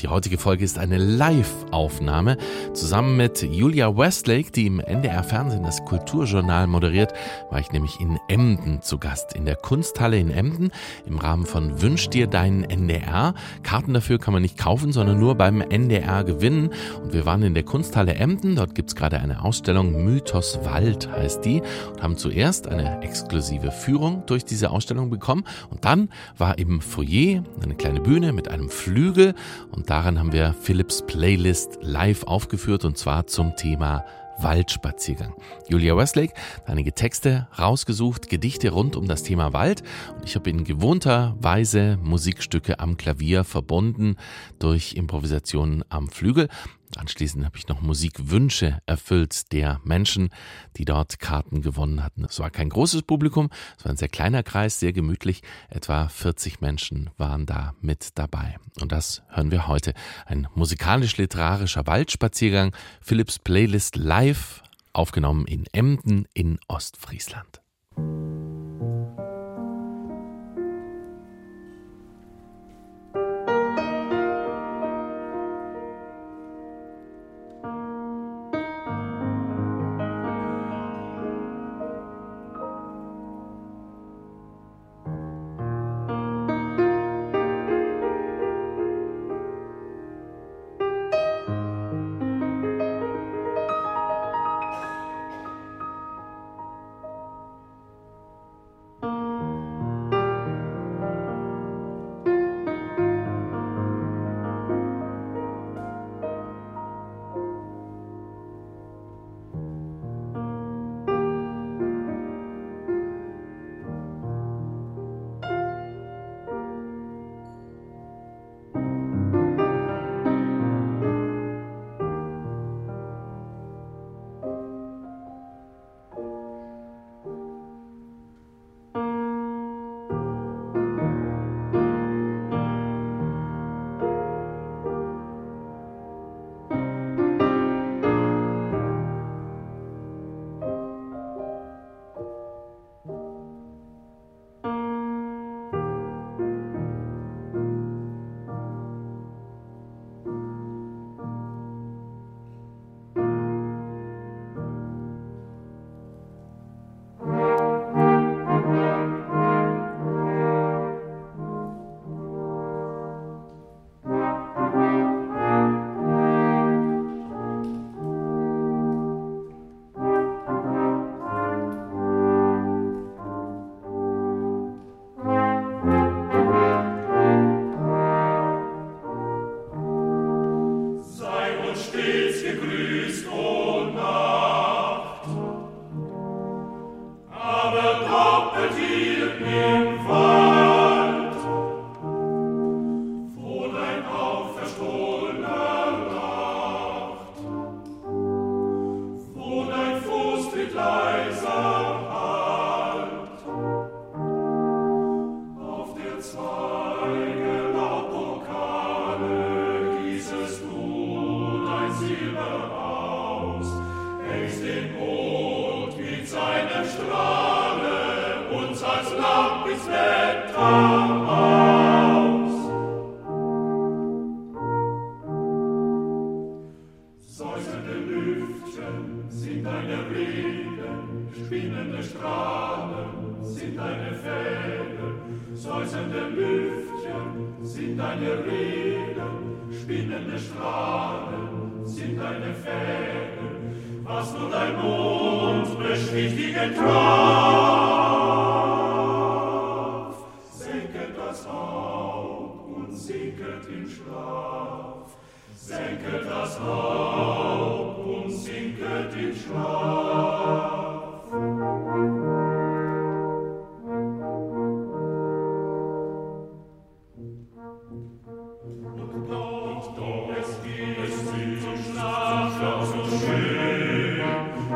Die heutige Folge ist eine Live-Aufnahme. Zusammen mit Julia Westlake, die im NDR Fernsehen das Kulturjournal moderiert, war ich nämlich in Emden zu Gast. In der Kunsthalle in Emden im Rahmen von Wünsch dir deinen NDR. Karten dafür kann man nicht kaufen, sondern nur beim NDR gewinnen. Und wir waren in der Kunsthalle Emden. Dort gibt es gerade eine Ausstellung Mythos Wald heißt die. Und haben zuerst eine exklusive Führung durch diese Ausstellung bekommen. Und dann war im Foyer eine kleine Bühne mit einem Flügel. Und daran haben wir Philips Playlist live aufgeführt und zwar zum Thema Waldspaziergang. Julia Westlake hat einige Texte rausgesucht, Gedichte rund um das Thema Wald und ich habe in gewohnter Weise Musikstücke am Klavier verbunden durch Improvisationen am Flügel. Anschließend habe ich noch Musikwünsche erfüllt der Menschen, die dort Karten gewonnen hatten. Es war kein großes Publikum, es war ein sehr kleiner Kreis, sehr gemütlich. Etwa 40 Menschen waren da mit dabei. Und das hören wir heute. Ein musikalisch-literarischer Waldspaziergang, Philips Playlist live, aufgenommen in Emden in Ostfriesland.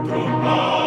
to bow.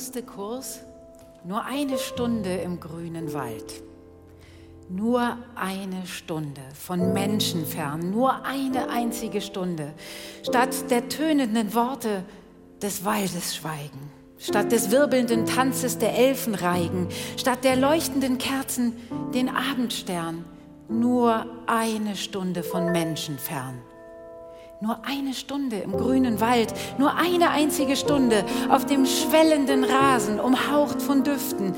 Auguste-Kurs nur eine Stunde im grünen Wald. Nur eine Stunde von Menschen fern, nur eine einzige Stunde. Statt der tönenden Worte des Waldes schweigen, statt des wirbelnden Tanzes der Elfenreigen, statt der leuchtenden Kerzen den Abendstern. Nur eine Stunde von Menschen fern. Nur eine Stunde im grünen Wald, nur eine einzige Stunde auf dem schwellenden Rasen, umhaucht von Düften,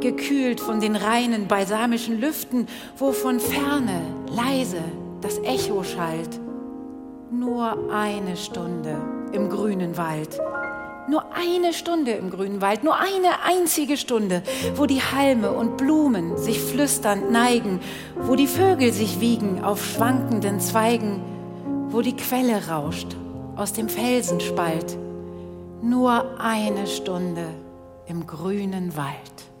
gekühlt von den reinen balsamischen Lüften, wo von ferne leise das Echo schallt. Nur eine Stunde im grünen Wald. Nur eine Stunde im grünen Wald, nur eine einzige Stunde, wo die Halme und Blumen sich flüsternd neigen, wo die Vögel sich wiegen auf schwankenden Zweigen, wo die Quelle rauscht aus dem Felsenspalt. Nur eine Stunde im grünen Wald.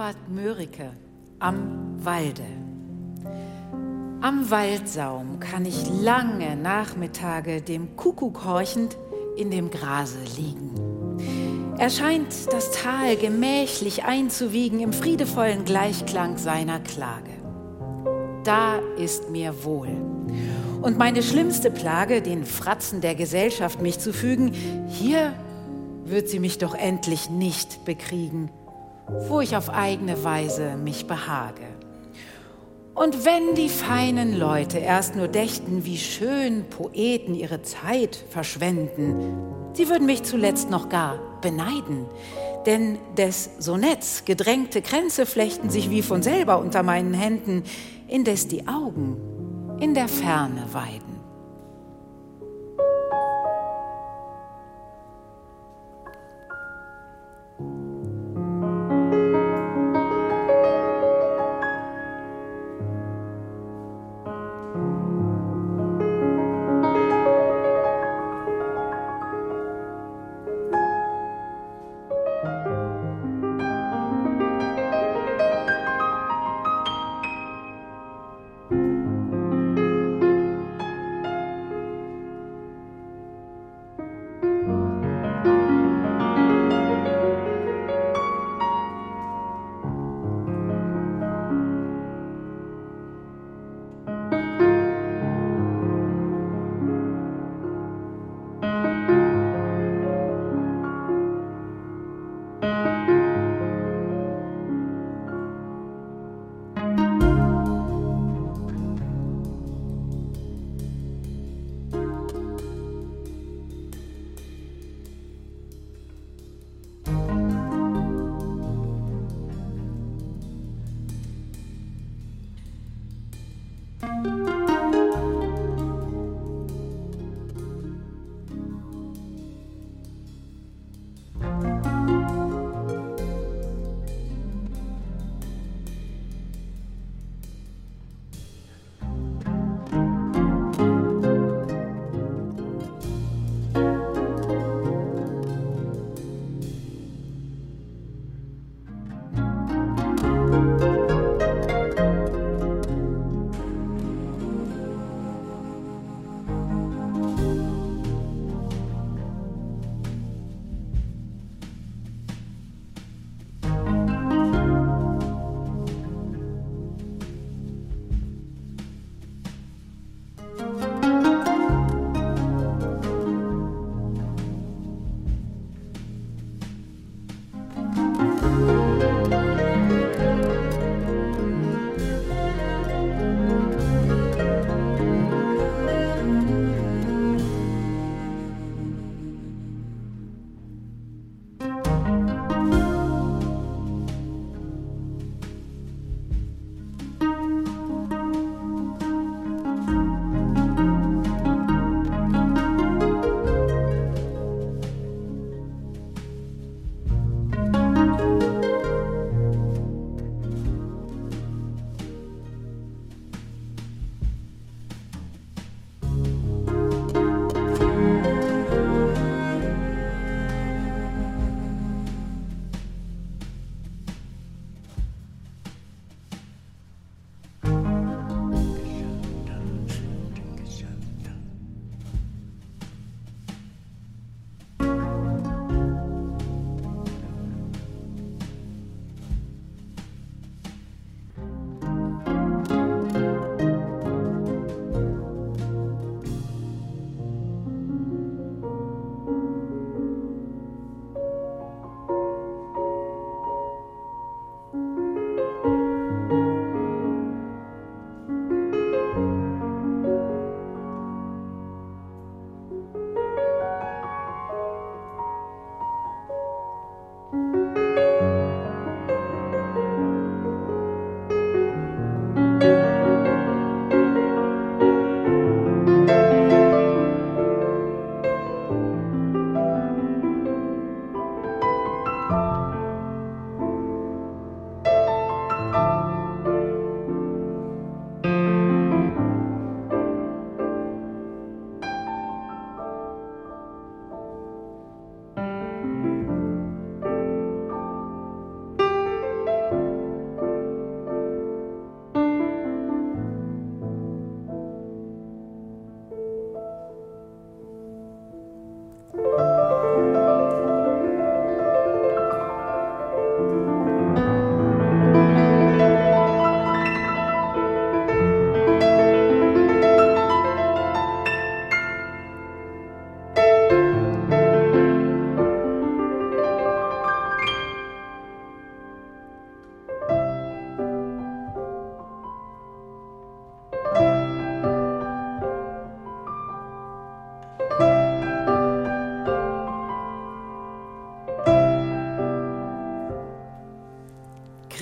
Eduard Mörike am Walde. Am Waldsaum kann ich lange Nachmittage dem Kuckuck horchend in dem Grase liegen. Er scheint das Tal gemächlich einzuwiegen im friedevollen Gleichklang seiner Klage. Da ist mir wohl. Und meine schlimmste Plage, den Fratzen der Gesellschaft mich zu fügen, hier wird sie mich doch endlich nicht bekriegen, wo ich auf eigene Weise mich behage. Und wenn die feinen Leute erst nur dächten, wie schön Poeten ihre Zeit verschwenden, sie würden mich zuletzt noch gar beneiden. Denn des Sonetts gedrängte Kränze flechten sich wie von selber unter meinen Händen, indes die Augen in der Ferne weiden.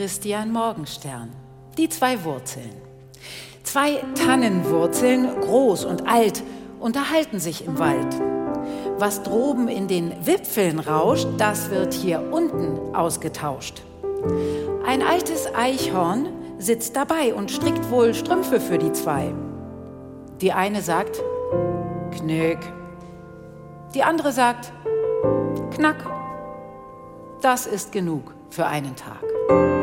Christian Morgenstern. Die zwei Wurzeln. Zwei Tannenwurzeln, groß und alt, unterhalten sich im Wald. Was droben in den Wipfeln rauscht, das wird hier unten ausgetauscht. Ein altes Eichhorn sitzt dabei und strickt wohl Strümpfe für die zwei. Die eine sagt, Knick. Die andere sagt, Knack. Das ist genug für einen Tag.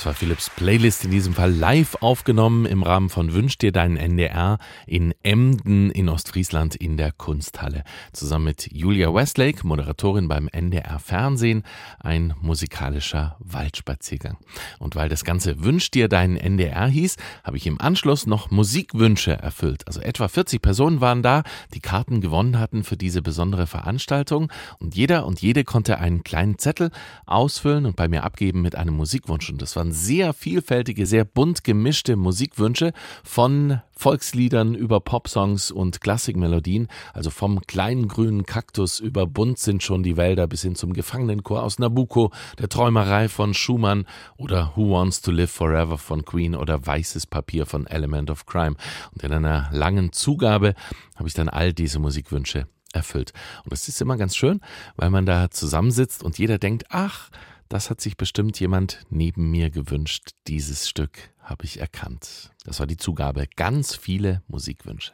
Das war Philips Playlist in diesem Fall live aufgenommen im Rahmen von Wünsch dir deinen NDR in Emden in Ostfriesland in der Kunsthalle. Zusammen mit Julia Westlake, Moderatorin beim NDR Fernsehen, ein musikalischer Waldspaziergang. Und weil das Ganze Wünsch dir deinen NDR hieß, habe ich im Anschluss noch Musikwünsche erfüllt. Also etwa 40 Personen waren da, die Karten gewonnen hatten für diese besondere Veranstaltung. Und jeder und jede konnte einen kleinen Zettel ausfüllen und bei mir abgeben mit einem Musikwunsch. Und das waren sehr vielfältige, sehr bunt gemischte Musikwünsche von Volksliedern über Popsongs und Klassikmelodien, also vom kleinen grünen Kaktus über Bunt sind schon die Wälder bis hin zum Gefangenenchor aus Nabucco, der Träumerei von Schumann oder Who Wants to Live Forever von Queen oder Weißes Papier von Element of Crime. Und in einer langen Zugabe habe ich dann all diese Musikwünsche erfüllt. Und das ist immer ganz schön, weil man da zusammensitzt und jeder denkt, ach, das hat sich bestimmt jemand neben mir gewünscht. Dieses Stück habe ich erkannt. Das war die Zugabe. Ganz viele Musikwünsche.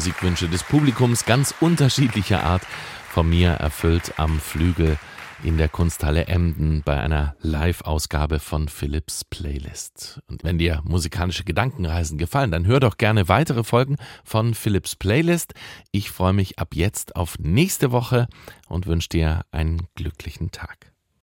Musikwünsche des Publikums ganz unterschiedlicher Art von mir erfüllt am Flügel in der Kunsthalle Emden bei einer Live-Ausgabe von Philips Playlist. Und wenn dir musikalische Gedankenreisen gefallen, dann hör doch gerne weitere Folgen von Philips Playlist. Ich freue mich ab jetzt auf nächste Woche und wünsche dir einen glücklichen Tag.